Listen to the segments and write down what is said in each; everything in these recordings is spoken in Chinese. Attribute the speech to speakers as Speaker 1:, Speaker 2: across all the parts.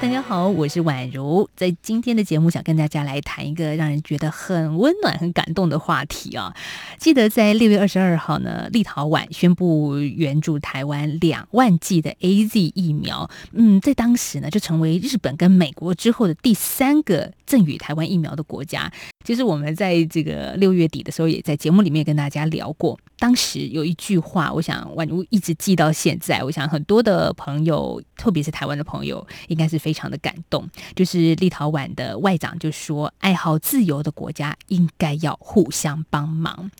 Speaker 1: 大家好，我是宛如，在今天的节目想跟大家来谈一个让人觉得很温暖、很感动的话题啊。记得在六月二十二号呢，立陶宛宣布援助台湾两万剂的 AZ 疫苗，嗯，在当时呢，就成为日本跟美国之后的第三个赠予台湾疫苗的国家。其实我们在这个六月底的时候，也在节目里面跟大家聊过。当时有一句话，我想宛如一直记到现在。我想很多的朋友，特别是台湾的朋友，应该是非常的感动。就是立陶宛的外长就说：“爱好自由的国家应该要互相帮忙。”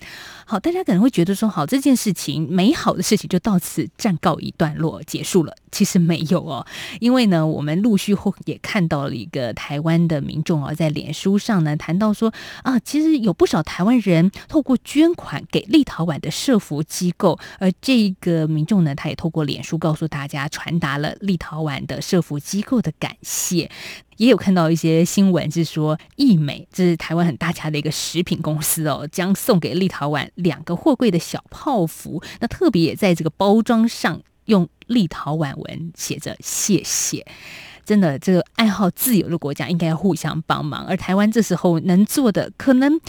Speaker 1: 好，大家可能会觉得说：“好，这件事情美好的事情就到此暂告一段落，结束了。”其实没有哦，因为呢，我们陆续后也看到了一个台湾的民众啊，在脸书上呢谈到说。啊，其实有不少台湾人透过捐款给立陶宛的社福机构，而这个民众呢，他也透过脸书告诉大家，传达了立陶宛的社福机构的感谢。也有看到一些新闻是说，义美这是台湾很大家的一个食品公司哦，将送给立陶宛两个货柜的小泡芙，那特别也在这个包装上用立陶宛文写着谢谢。真的，这个爱好自由的国家应该要互相帮忙，而台湾这时候能做的可能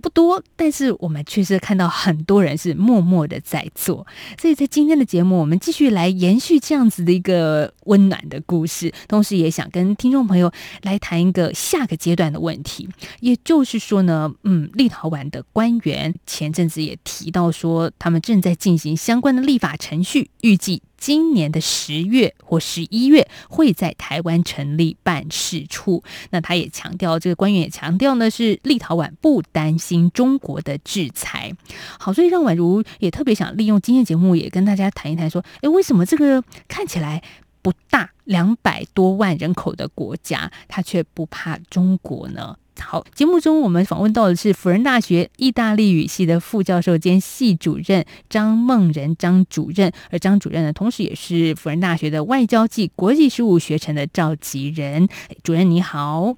Speaker 1: 不多，但是我们确实看到很多人是默默的在做。所以在今天的节目，我们继续来延续这样子的一个温暖的故事，同时也想跟听众朋友来谈一个下个阶段的问题，也就是说呢，嗯，立陶宛的官员前阵子也提到说，他们正在进行相关的立法程序，预计。今年的十月或十一月会在台湾成立办事处。那他也强调，这个官员也强调呢，是立陶宛不担心中国的制裁。好，所以让宛如也特别想利用今天节目，也跟大家谈一谈，说，诶，为什么这个看起来不大两百多万人口的国家，他却不怕中国呢？好，节目中我们访问到的是辅仁大学意大利语系的副教授兼系主任张梦仁张主任，而张主任呢，同时也是辅仁大学的外交暨国际事务学程的召集人。主任你好，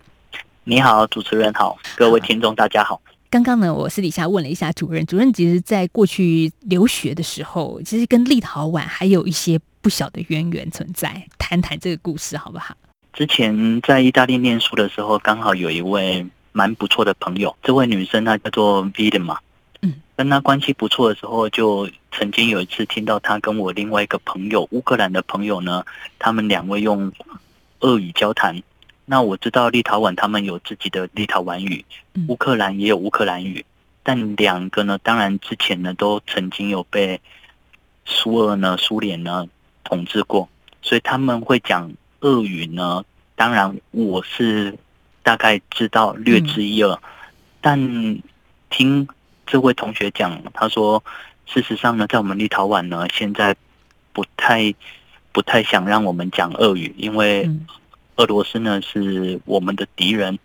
Speaker 2: 你好，主持人好，各位听众大家好。
Speaker 1: 刚刚呢，我私底下问了一下主任，主任其实在过去留学的时候，其实跟立陶宛还有一些不小的渊源存在，谈谈这个故事好不好？
Speaker 2: 之前在意大利念书的时候，刚好有一位蛮不错的朋友。这位女生她叫做 VIDA 嘛嗯，跟她关系不错的时候，就曾经有一次听到她跟我另外一个朋友乌克兰的朋友呢，他们两位用俄语交谈。那我知道立陶宛他们有自己的立陶宛语，乌克兰也有乌克兰语，但两个呢，当然之前呢都曾经有被苏俄呢、苏联呢统治过，所以他们会讲。俄语呢，当然我是大概知道略知一二，嗯、但听这位同学讲，他说，事实上呢，在我们立陶宛呢，现在不太不太想让我们讲俄语，因为俄罗斯呢是我们的敌人，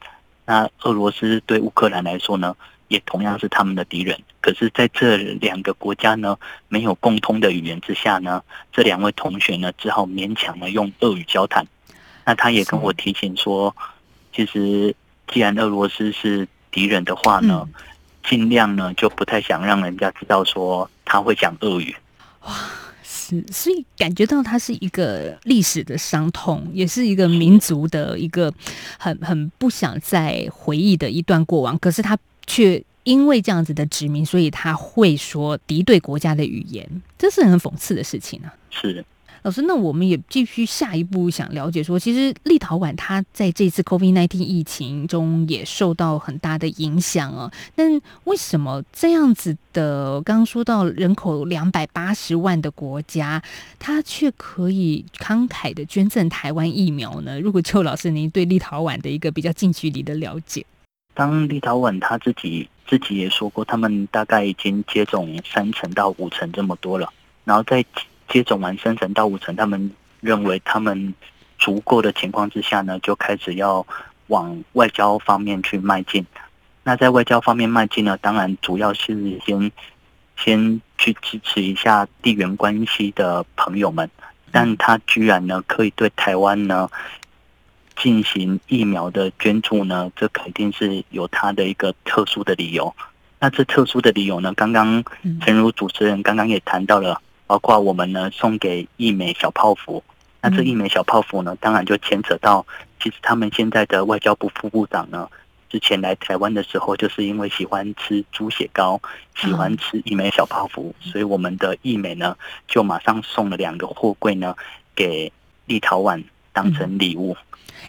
Speaker 2: 那俄罗斯对乌克兰来说呢，也同样是他们的敌人。可是，在这两个国家呢，没有共通的语言之下呢，这两位同学呢，只好勉强的用俄语交谈。那他也跟我提醒说，其实既然俄罗斯是敌人的话呢，尽量呢就不太想让人家知道说他会讲俄语。
Speaker 1: 哇，是，所以感觉到他是一个历史的伤痛，也是一个民族的一个很很不想再回忆的一段过往。可是他却。因为这样子的殖民，所以他会说敌对国家的语言，这是很讽刺的事情、啊。
Speaker 2: 是，
Speaker 1: 老师，那我们也继续下一步想了解说，其实立陶宛它在这次 COVID-19 疫情中也受到很大的影响啊。但为什么这样子的刚刚说到人口两百八十万的国家，它却可以慷慨的捐赠台湾疫苗呢？如果邱老师您对立陶宛的一个比较近距离的了解，
Speaker 2: 当立陶宛他自己。自己也说过，他们大概已经接种三成到五成这么多了。然后在接种完三成到五成，他们认为他们足够的情况之下呢，就开始要往外交方面去迈进。那在外交方面迈进呢，当然主要是先先去支持一下地缘关系的朋友们。但他居然呢，可以对台湾呢进行疫苗的捐助呢，这肯定是有它的一个特殊的理由。那这特殊的理由呢，刚刚诚如主持人刚刚也谈到了，包括我们呢送给义美小泡芙。那这义美小泡芙呢，当然就牵扯到，其实他们现在的外交部副部长呢，之前来台湾的时候，就是因为喜欢吃猪血糕，喜欢吃义美小泡芙，所以我们的义美呢，就马上送了两个货柜呢给立陶宛当成礼物。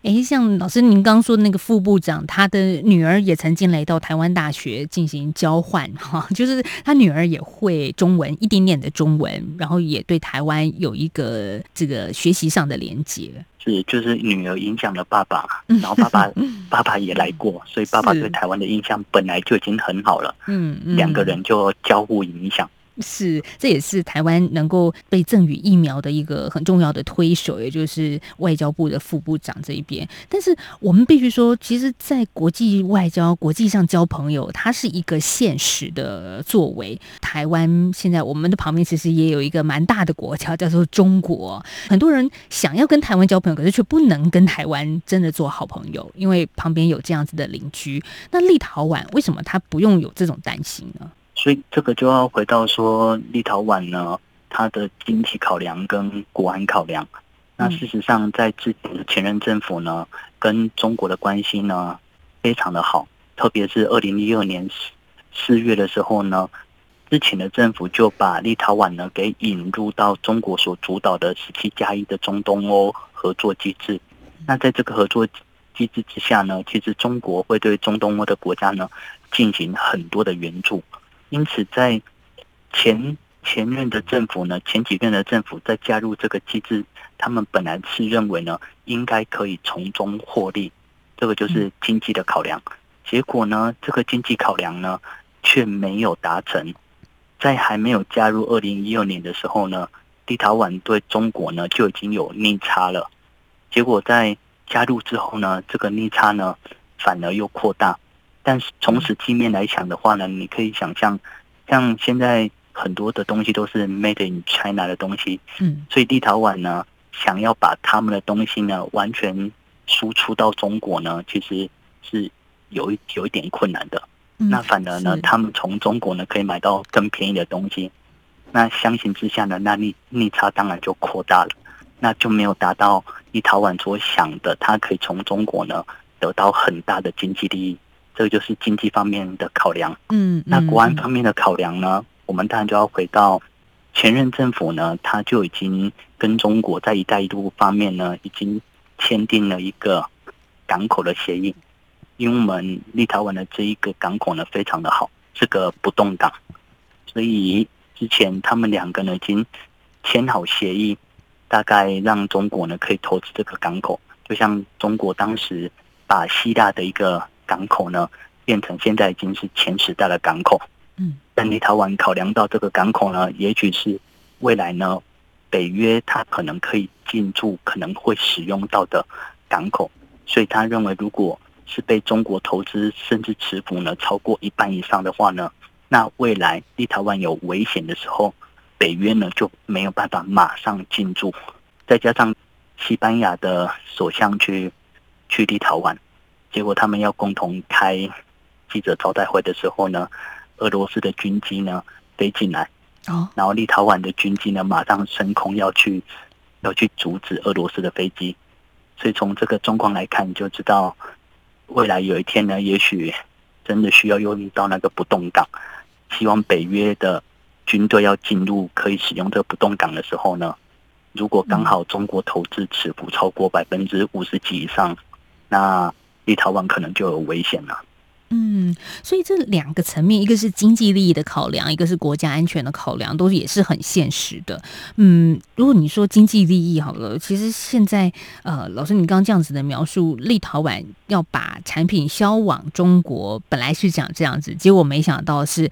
Speaker 1: 哎，像老师您刚说的那个副部长，他的女儿也曾经来到台湾大学进行交换，哈，就是他女儿也会中文一点点的中文，然后也对台湾有一个这个学习上的连接。
Speaker 2: 是，就是女儿影响了爸爸，然后爸爸爸爸也来过，所以爸爸对台湾的印象本来就已经很好了。嗯，两个人就交互影响。
Speaker 1: 是，这也是台湾能够被赠予疫苗的一个很重要的推手，也就是外交部的副部长这一边。但是我们必须说，其实，在国际外交、国际上交朋友，它是一个现实的作为。台湾现在我们的旁边其实也有一个蛮大的国家，叫做中国。很多人想要跟台湾交朋友，可是却不能跟台湾真的做好朋友，因为旁边有这样子的邻居。那立陶宛为什么他不用有这种担心呢？
Speaker 2: 所以这个就要回到说，立陶宛呢，它的经济考量跟国安考量。那事实上，在之前的前任政府呢，跟中国的关系呢非常的好，特别是二零一二年四四月的时候呢，之前的政府就把立陶宛呢给引入到中国所主导的十七加一的中东欧合作机制。那在这个合作机制之下呢，其实中国会对中东欧的国家呢进行很多的援助。因此，在前前任的政府呢，前几任的政府在加入这个机制，他们本来是认为呢，应该可以从中获利，这个就是经济的考量。结果呢，这个经济考量呢，却没有达成。在还没有加入二零一二年的时候呢，立陶宛对中国呢就已经有逆差了。结果在加入之后呢，这个逆差呢，反而又扩大。但是从实际面来讲的话呢，你可以想象，像现在很多的东西都是 Made in China 的东西，嗯，所以立陶宛呢，想要把他们的东西呢完全输出到中国呢，其实是有一有一点困难的。那反而呢，他们从中国呢可以买到更便宜的东西，那相形之下呢，那逆逆差当然就扩大了，那就没有达到立陶宛所想的，他可以从中国呢得到很大的经济利益。这个就是经济方面的考量，嗯，那国安方面的考量呢？我们当然就要回到前任政府呢，他就已经跟中国在“一带一路”方面呢，已经签订了一个港口的协议。因为我们立陶宛的这一个港口呢，非常的好，是个不动港，所以之前他们两个呢已经签好协议，大概让中国呢可以投资这个港口，就像中国当时把希腊的一个。港口呢，变成现在已经是前十大的港口。嗯，但立陶宛考量到这个港口呢，也许是未来呢，北约它可能可以进驻、可能会使用到的港口，所以他认为，如果是被中国投资甚至持股呢超过一半以上的话呢，那未来立陶宛有危险的时候，北约呢就没有办法马上进驻。再加上西班牙的首相去去立陶宛。结果他们要共同开记者招待会的时候呢，俄罗斯的军机呢飞进来，哦，然后立陶宛的军机呢马上升空要去要去阻止俄罗斯的飞机，所以从这个状况来看，就知道未来有一天呢，也许真的需要用到那个不动港。希望北约的军队要进入可以使用这个不动港的时候呢，如果刚好中国投资持股超过百分之五十几以上，那。立陶宛可能就有危险了。
Speaker 1: 嗯，所以这两个层面，一个是经济利益的考量，一个是国家安全的考量，都也是很现实的。嗯，如果你说经济利益好了，其实现在呃，老师你刚刚这样子的描述，立陶宛要把产品销往中国，本来是讲这样子，结果没想到是。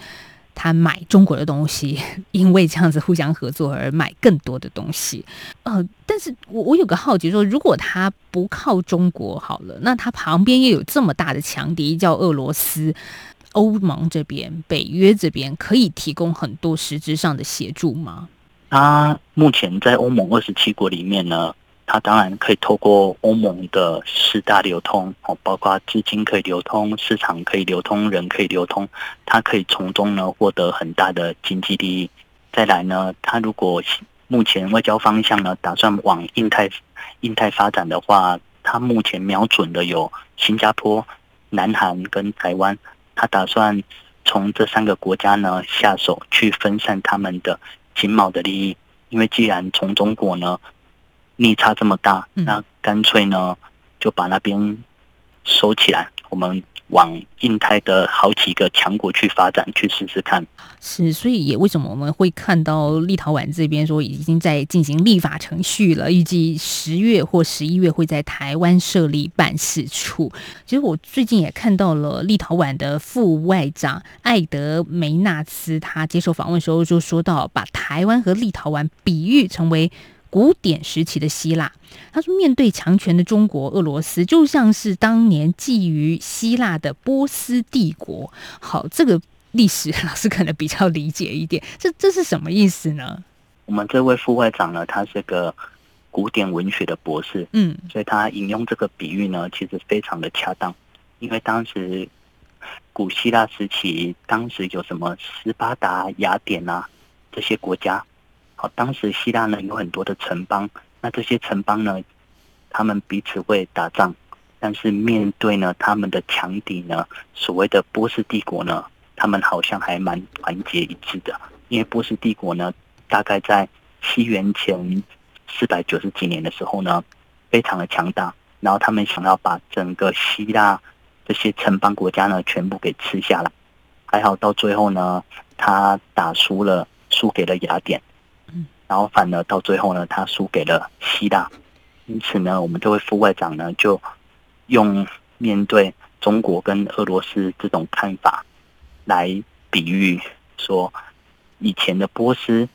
Speaker 1: 他买中国的东西，因为这样子互相合作而买更多的东西。呃，但是我我有个好奇说，如果他不靠中国好了，那他旁边又有这么大的强敌叫俄罗斯，欧盟这边、北约这边可以提供很多实质上的协助吗？
Speaker 2: 他目前在欧盟二十七国里面呢，它当然可以透过欧盟的四大流通哦，包括资金可以流通、市场可以流通、人可以流通，它可以从中呢获得很大的经济利益。再来呢，它如果目前外交方向呢打算往印太印太发展的话，它目前瞄准的有新加坡、南韩跟台湾，它打算从这三个国家呢下手去分散他们的经贸的利益，因为既然从中国呢。逆差这么大，那干脆呢就把那边收起来，我们往印太的好几个强国去发展，去试试看。
Speaker 1: 是，所以也为什么我们会看到立陶宛这边说已经在进行立法程序了，预计十月或十一月会在台湾设立办事处。其实我最近也看到了立陶宛的副外长艾德梅纳斯，他接受访问时候就说到，把台湾和立陶宛比喻成为。古典时期的希腊，他说：“面对强权的中国、俄罗斯，就像是当年觊觎希腊的波斯帝国。”好，这个历史老师可能比较理解一点。这这是什么意思呢？
Speaker 2: 我们这位副会长呢，他是个古典文学的博士，嗯，所以他引用这个比喻呢，其实非常的恰当。因为当时古希腊时期，当时有什么斯巴达、雅典啊这些国家。好，当时希腊呢有很多的城邦，那这些城邦呢，他们彼此会打仗，但是面对呢他们的强敌呢，所谓的波斯帝国呢，他们好像还蛮团结一致的，因为波斯帝国呢，大概在西元前四百九十几年的时候呢，非常的强大，然后他们想要把整个希腊这些城邦国家呢全部给吃下来，还好到最后呢，他打输了，输给了雅典。然后反而到最后呢，他输给了希腊，因此呢，我们这位副外长呢，就用面对中国跟俄罗斯这种看法来比喻说，以前的波斯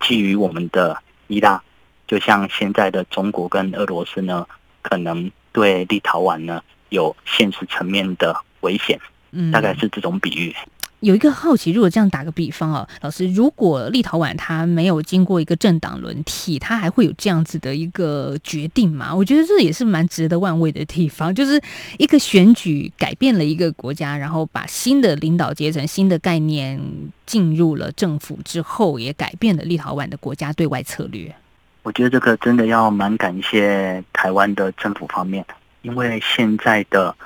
Speaker 2: 觊觎我们的希腊，就像现在的中国跟俄罗斯呢，可能对立陶宛呢有现实层面的危险，嗯。大概是这种比喻。
Speaker 1: 有一个好奇，如果这样打个比方啊，老师，如果立陶宛它没有经过一个政党轮替，它还会有这样子的一个决定吗？我觉得这也是蛮值得玩味的地方，就是一个选举改变了一个国家，然后把新的领导阶层、新的概念进入了政府之后，也改变了立陶宛的国家对外策略。
Speaker 2: 我觉得这个真的要蛮感谢台湾的政府方面，因为现在的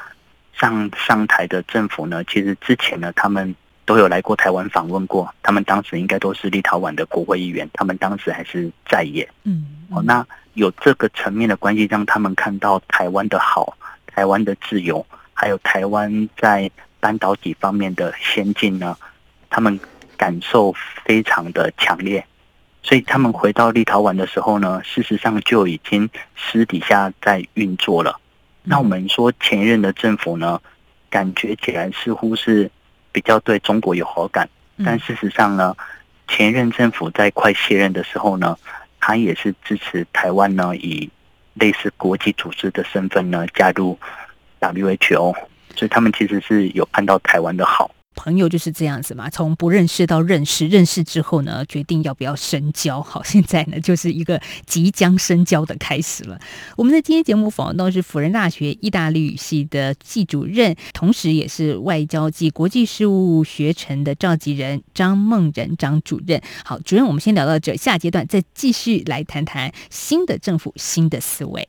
Speaker 2: 上上台的政府呢，其实之前呢，他们。都有来过台湾访问过，他们当时应该都是立陶宛的国会议员，他们当时还是在野。嗯，哦，那有这个层面的关系，让他们看到台湾的好，台湾的自由，还有台湾在半导体方面的先进呢，他们感受非常的强烈。所以他们回到立陶宛的时候呢，事实上就已经私底下在运作了。那我们说前任的政府呢，感觉起来似乎是。比较对中国有好感，但事实上呢，前任政府在快卸任的时候呢，他也是支持台湾呢，以类似国际组织的身份呢加入 WHO，所以他们其实是有看到台湾的好。
Speaker 1: 朋友就是这样子嘛，从不认识到认识，认识之后呢，决定要不要深交。好，现在呢，就是一个即将深交的开始了。我们在今天节目访问到是辅仁大学意大利语系的系主任，同时也是外交暨国际事务学程的召集人张梦仁张主任。好，主任，我们先聊到这，下阶段再继续来谈谈新的政府新的思
Speaker 3: 维。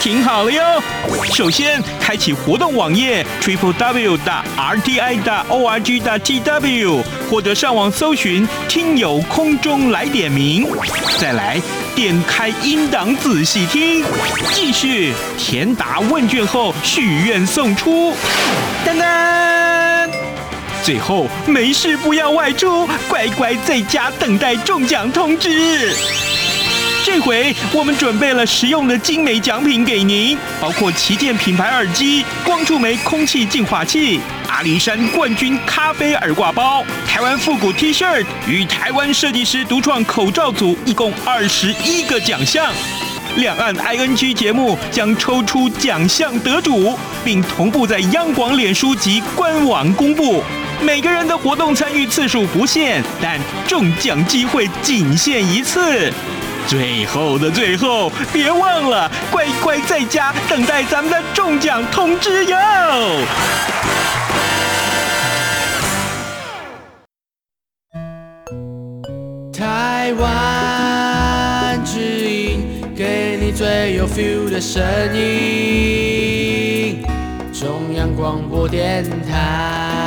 Speaker 3: 听好了哟！首先开启活动网页 triple w 的 r t i 的 o r g 的 t w，或者上网搜寻“听友空中来点名”，再来点开音档仔细听，继续填答问卷后许愿送出，噔噔，最后没事不要外出，乖乖在家等待中奖通知。这回我们准备了实用的精美奖品给您，包括旗舰品牌耳机、光触媒空气净化器、阿里山冠军咖啡耳挂包、台湾复古 T 恤与台湾设计师独创口罩组，一共二十一个奖项。两岸 ING 节目将抽出奖项得主，并同步在央广脸书及官网公布。每个人的活动参与次数不限，但中奖机会仅限一次。最后的最后，别忘了乖乖在家等待咱们的中奖通知哟！
Speaker 4: 台湾之音，给你最有 feel 的声音，中央广播电
Speaker 1: 台。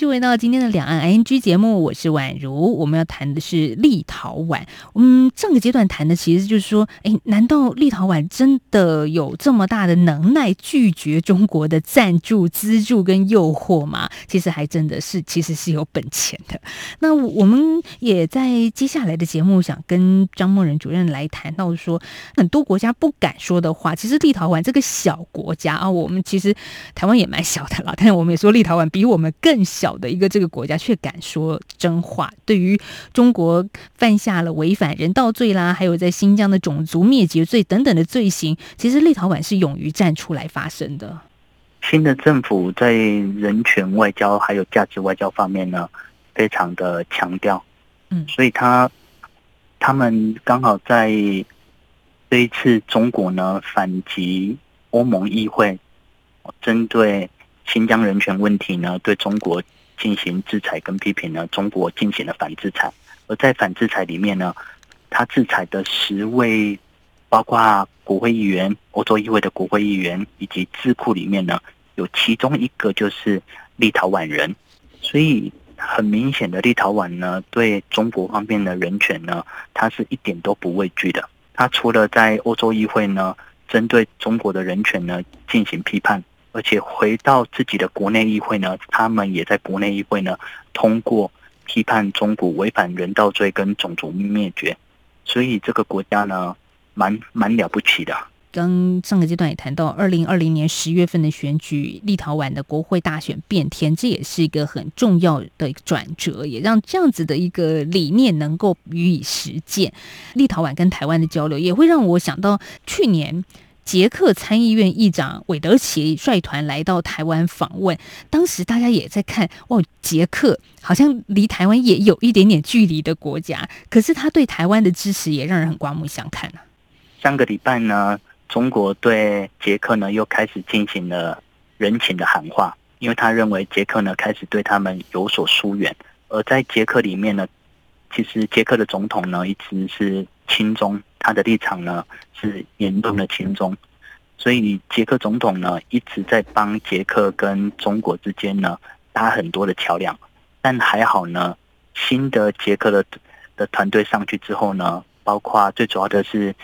Speaker 1: 续回到今天的两岸 ING 节目，我是宛如。我们要谈的是立陶宛。嗯，上个阶段谈的其实就是说，哎，难道立陶宛真的有这么大的能耐拒绝中国的赞助、资助跟诱惑吗？其实还真的是，其实是有本钱的。那我们也在接下来的节目想跟张梦仁主任来谈到说，很多国家不敢说的话，其实立陶宛这个小国家啊，我们其实台湾也蛮小的啦，但是我们也说立陶宛比我们更小。小的一个这个国家却敢说真话，对于中国犯下了违反人道罪啦，还有在新疆的种族灭绝罪等等的罪行，其实立陶宛是勇于站出来发声的。
Speaker 2: 新的政府在人权外交还有价值外交方面呢，非常的强调。嗯，所以他他们刚好在这一次中国呢反击欧盟议会，针对。新疆人权问题呢，对中国进行制裁跟批评呢，中国进行了反制裁。而在反制裁里面呢，他制裁的十位，包括国会议员、欧洲议会的国会议员以及智库里面呢，有其中一个就是立陶宛人。所以很明显的，立陶宛呢，对中国方面的人权呢，他是一点都不畏惧的。他除了在欧洲议会呢，针对中国的人权呢进行批判。而且回到自己的国内议会呢，他们也在国内议会呢通过批判中国违反人道罪跟种族灭绝，所以这个国家呢蛮蛮了不起的。
Speaker 1: 刚上个阶段也谈到，二零二零年十月份的选举，立陶宛的国会大选变天，这也是一个很重要的一个转折，也让这样子的一个理念能够予以实践。立陶宛跟台湾的交流，也会让我想到去年。捷克参议院议长韦德奇率团来到台湾访问，当时大家也在看，哇，捷克好像离台湾也有一点点距离的国家，可是他对台湾的支持也让人很刮目相看啊。
Speaker 2: 上个礼拜呢，中国对捷克呢又开始进行了人情的喊话，因为他认为捷克呢开始对他们有所疏远，而在捷克里面呢，其实捷克的总统呢一直是亲中。他的立场呢是严重的亲中，所以捷克总统呢一直在帮捷克跟中国之间呢搭很多的桥梁，但还好呢，新的捷克的的团队上去之后呢，包括最主要的是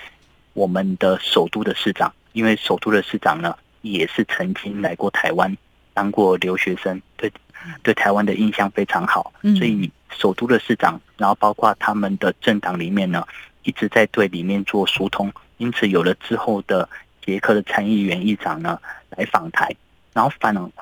Speaker 2: 我们的首都的市长，因为首都的市长呢也是曾经来过台湾当过留学生，对对台湾的印象非常好，所以首都的市长，然后包括他们的政党里面呢。一直在对里面做疏通，因此有了之后的捷克的参议员议长呢来访台，然后访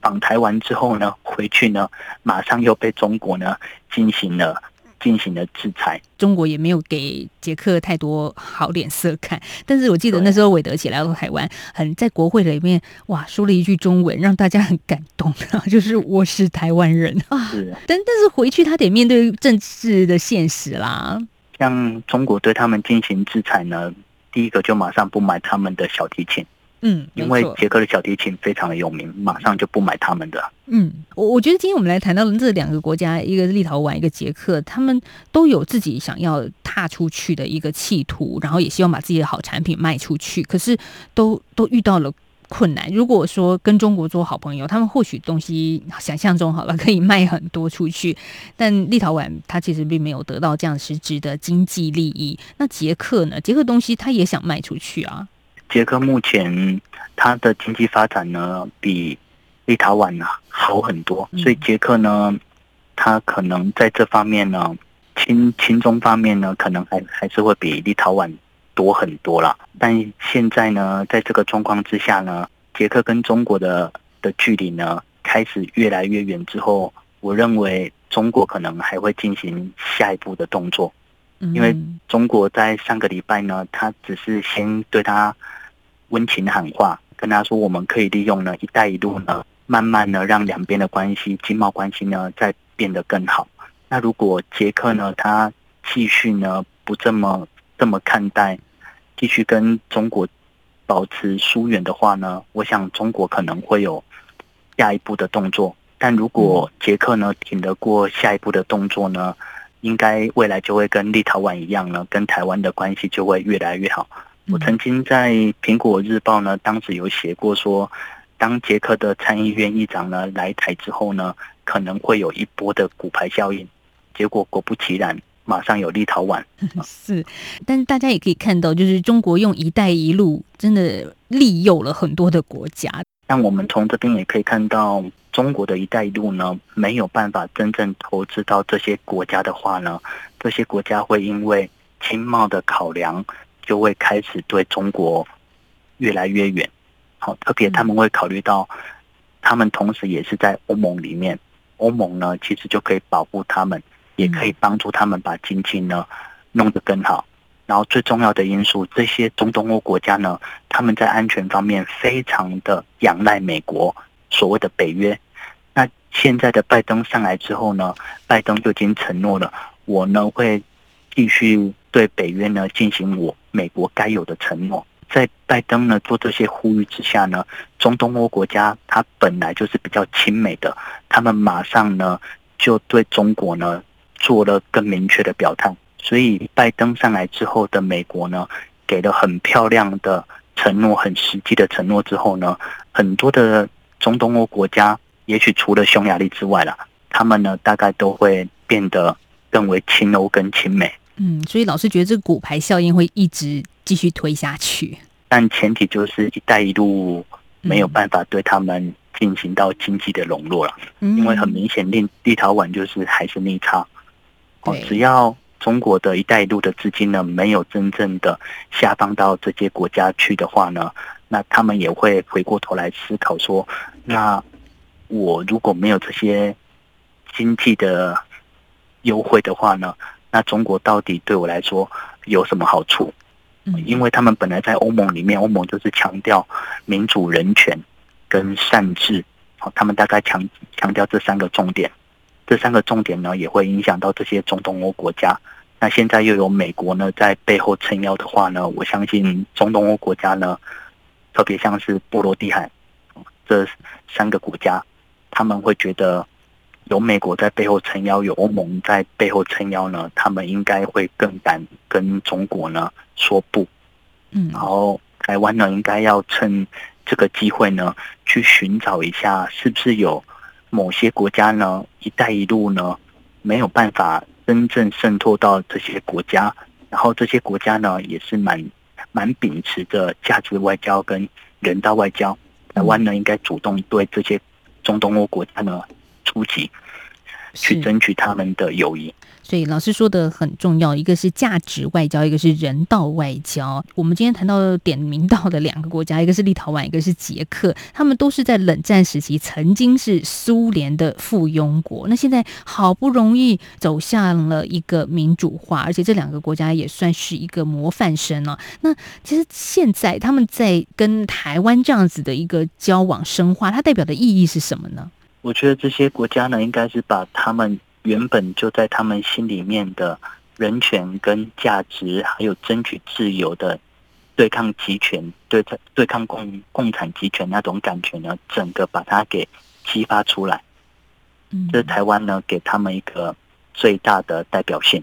Speaker 2: 访台完之后呢，回去呢马上又被中国呢进行了进行了制裁。
Speaker 1: 中国也没有给捷克太多好脸色看，但是我记得那时候韦德起来到台湾，很在国会里面哇说了一句中文，让大家很感动，就是我是台湾人啊。是，但但是回去他得面对政治的现实啦。
Speaker 2: 像中国对他们进行制裁呢，第一个就马上不买他们的小提琴，嗯，因为捷克的小提琴非常的有名，马上就不买他们的。
Speaker 1: 嗯，我我觉得今天我们来谈到的这两个国家，一个是立陶宛，一个捷克，他们都有自己想要踏出去的一个企图，然后也希望把自己的好产品卖出去，可是都都遇到了。困难。如果说跟中国做好朋友，他们或许东西想象中好了，可以卖很多出去。但立陶宛它其实并没有得到这样实质的经济利益。那捷克呢？捷克东西他也想卖出去啊。
Speaker 2: 捷克目前它的经济发展呢，比立陶宛呢好很多，所以捷克呢，它可能在这方面呢，亲亲中方面呢，可能还还是会比立陶宛多很多了。但现在呢，在这个状况之下呢，捷克跟中国的的距离呢，开始越来越远之后，我认为中国可能还会进行下一步的动作，因为中国在上个礼拜呢，他只是先对他温情喊话。跟他说，我们可以利用呢“一带一路”呢，慢慢的让两边的关系、经贸关系呢，再变得更好。那如果捷克呢，他继续呢不这么这么看待，继续跟中国保持疏远的话呢，我想中国可能会有下一步的动作。但如果捷克呢挺得过下一步的动作呢，应该未来就会跟立陶宛一样呢，跟台湾的关系就会越来越好。我曾经在《苹果日报》呢，当时有写过说，当捷克的参议院议长呢来台之后呢，可能会有一波的骨牌效应。结果果不其然，马上有立陶宛。
Speaker 1: 是，但是大家也可以看到，就是中国用“一带一路”真的利诱了很多的国家。
Speaker 2: 但我们从这边也可以看到，中国的一带一路呢，没有办法真正投资到这些国家的话呢，这些国家会因为经贸的考量。就会开始对中国越来越远，好，特别他们会考虑到，他们同时也是在欧盟里面，欧盟呢其实就可以保护他们，也可以帮助他们把经济呢弄得更好。然后最重要的因素，这些中东欧国家呢，他们在安全方面非常的仰赖美国，所谓的北约。那现在的拜登上来之后呢，拜登就已经承诺了，我呢会继续对北约呢进行我。美国该有的承诺，在拜登呢做这些呼吁之下呢，中东欧国家它本来就是比较亲美的，他们马上呢就对中国呢做了更明确的表态。所以拜登上来之后的美国呢，给了很漂亮的承诺，很实际的承诺之后呢，很多的中东欧国家，也许除了匈牙利之外啦，他们呢大概都会变得更为亲欧跟亲美。
Speaker 1: 嗯，所以老师觉得这个骨牌效应会一直继续推下去，
Speaker 2: 但前提就是“一带一路”没有办法对他们进行到经济的笼络了，嗯、因为很明显，立立陶宛就是还是逆差。哦，只要中国的一带一路的资金呢没有真正的下放到这些国家去的话呢，那他们也会回过头来思考说：那我如果没有这些经济的优惠的话呢？那中国到底对我来说有什么好处？因为他们本来在欧盟里面，欧盟就是强调民主、人权跟善治，好，他们大概强强调这三个重点。这三个重点呢，也会影响到这些中东欧国家。那现在又有美国呢在背后撑腰的话呢，我相信中东欧国家呢，特别像是波罗的海这三个国家，他们会觉得。有美国在背后撑腰，有欧盟在背后撑腰呢，他们应该会更敢跟中国呢说不。嗯，然后台湾呢，应该要趁这个机会呢，去寻找一下，是不是有某些国家呢，“一带一路”呢没有办法真正渗透到这些国家，然后这些国家呢，也是蛮蛮秉持着价值外交跟人道外交，台湾呢应该主动对这些中东欧国家呢。出击，去争取他们的友谊。
Speaker 1: 所以老师说的很重要，一个是价值外交，一个是人道外交。我们今天谈到点名到的两个国家，一个是立陶宛，一个是捷克，他们都是在冷战时期曾经是苏联的附庸国。那现在好不容易走向了一个民主化，而且这两个国家也算是一个模范生了。那其实现在他们在跟台湾这样子的一个交往深化，它代表的意义是什么呢？
Speaker 2: 我觉得这些国家呢，应该是把他们原本就在他们心里面的人权跟价值，还有争取自由的对抗集权、对抗对抗共共产集权那种感觉呢，整个把它给激发出来。嗯，这是台湾呢给他们一个最大的代表性。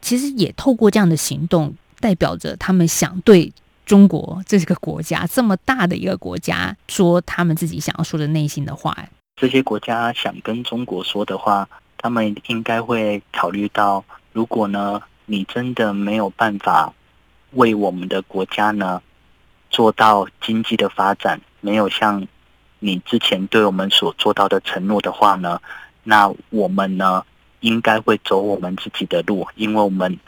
Speaker 1: 其实也透过这样的行动，代表着他们想对中国这个国家这么大的一个国家说他们自己想要说的内心的话。
Speaker 2: 这些国家想跟中国说的话，他们应该会考虑到，如果呢，你真的没有办法为我们的国家呢做到经济的发展，没有像你之前对我们所做到的承诺的话呢，那我们呢应该会走我们自己的路，因为我们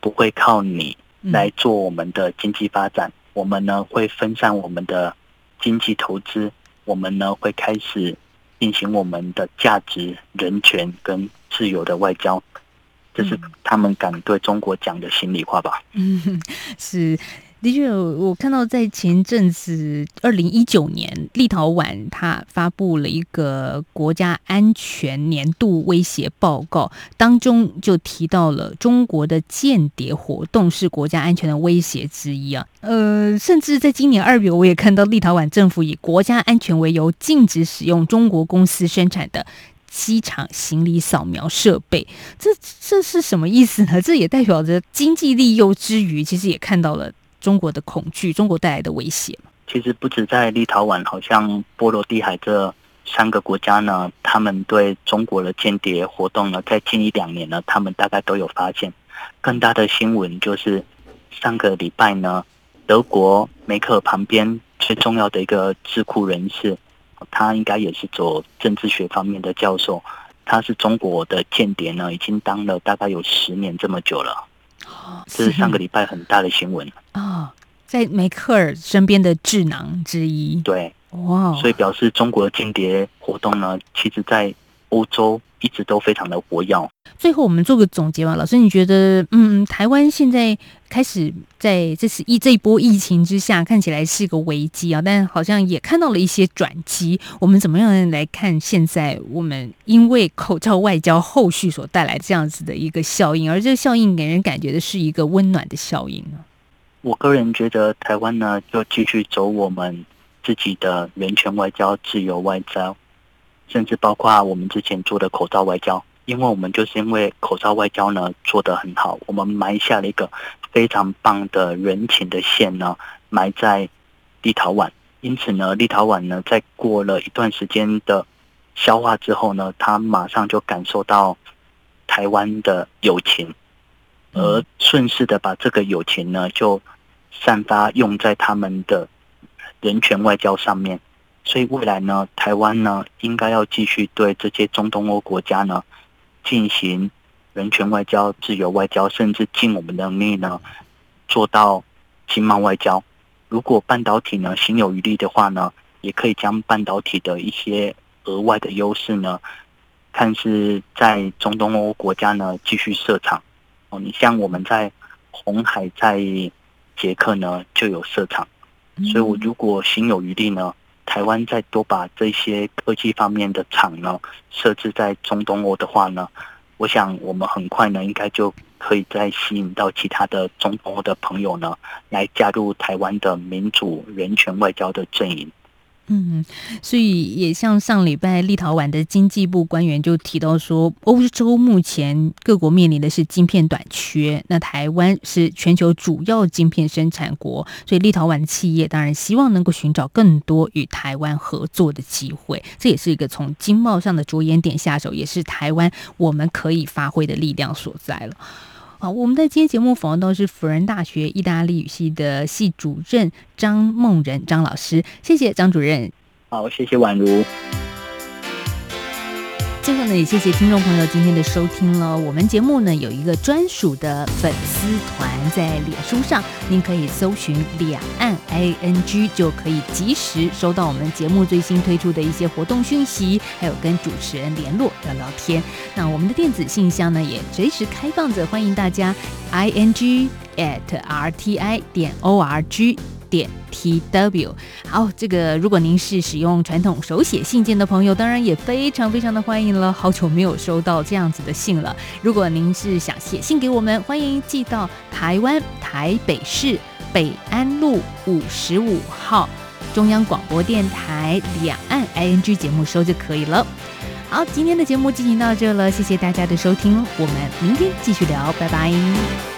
Speaker 2: 不会靠你来做我们的经济发展，我们呢会分散我们的经济投资，我们呢会开始进行我们的价值、人权跟自由的外交。这是他们敢对中国讲的心里话吧？
Speaker 1: 嗯，是。的确，我看到在前阵子，二零一九年，立陶宛它发布了一个国家安全年度威胁报告，当中就提到了中国的间谍活动是国家安全的威胁之一啊。呃，甚至在今年二月，我也看到立陶宛政府以国家安全为由，禁止使用中国公司生产的机场行李扫描设备。这这是什么意思呢？这也代表着经济利诱之余，其实也看到了。中国的恐惧，中国带来的威胁。
Speaker 2: 其实不止在立陶宛，好像波罗的海这三个国家呢，他们对中国的间谍活动呢，在近一两年呢，他们大概都有发现。更大的新闻就是上个礼拜呢，德国梅克旁边最重要的一个智库人士，他应该也是做政治学方面的教授，他是中国的间谍呢，已经当了大概有十年这么久了。这是上个礼拜很大的新闻。
Speaker 1: 啊、哦，在梅克尔身边的智囊之一。
Speaker 2: 对，
Speaker 1: 哇，
Speaker 2: 所以表示中国的间谍活动呢，其实在欧洲一直都非常的活跃。
Speaker 1: 最后我们做个总结吧，老师，你觉得，嗯，台湾现在开始在这次疫这一波疫情之下，看起来是个危机啊，但好像也看到了一些转机。我们怎么样来看现在我们因为口罩外交后续所带来这样子的一个效应，而这个效应给人感觉的是一个温暖的效应呢？
Speaker 2: 我个人觉得台湾呢，要继续走我们自己的人权外交、自由外交，甚至包括我们之前做的口罩外交。因为我们就是因为口罩外交呢做得很好，我们埋下了一个非常棒的人情的线呢，埋在立陶宛。因此呢，立陶宛呢在过了一段时间的消化之后呢，他马上就感受到台湾的友情，而顺势的把这个友情呢就散发用在他们的人权外交上面。所以未来呢，台湾呢应该要继续对这些中东欧国家呢。进行人权外交、自由外交，甚至尽我们的能力呢，做到经贸外交。如果半导体呢行有余力的话呢，也可以将半导体的一些额外的优势呢，看是在中东欧国家呢继续设厂。哦，你像我们在红海在捷克呢就有设厂，所以我如果行有余力呢。台湾再多把这些科技方面的厂呢设置在中东欧的话呢，我想我们很快呢应该就可以再吸引到其他的中东欧的朋友呢来加入台湾的民主人权外交的阵营。
Speaker 1: 嗯，所以也像上礼拜立陶宛的经济部官员就提到说，欧洲目前各国面临的是晶片短缺，那台湾是全球主要晶片生产国，所以立陶宛企业当然希望能够寻找更多与台湾合作的机会，这也是一个从经贸上的着眼点下手，也是台湾我们可以发挥的力量所在了。好，我们在今天节目访问到是辅仁大学意大利语系的系主任张梦仁张老师，谢谢张主任。
Speaker 2: 好，谢谢宛如。
Speaker 1: 最后呢，也谢谢听众朋友今天的收听了。我们节目呢有一个专属的粉丝团在脸书上，您可以搜寻“两岸 ING”，就可以及时收到我们节目最新推出的一些活动讯息，还有跟主持人联络聊聊天。那我们的电子信箱呢也随时开放着，欢迎大家 ING at RTI 点 ORG。点 tw 好，这个如果您是使用传统手写信件的朋友，当然也非常非常的欢迎了。好久没有收到这样子的信了。如果您是想写信给我们，欢迎寄到台湾台北市北安路五十五号中央广播电台两岸 ING 节目收就可以了。好，今天的节目进行到这了，谢谢大家的收听，我们明天继续聊，拜拜。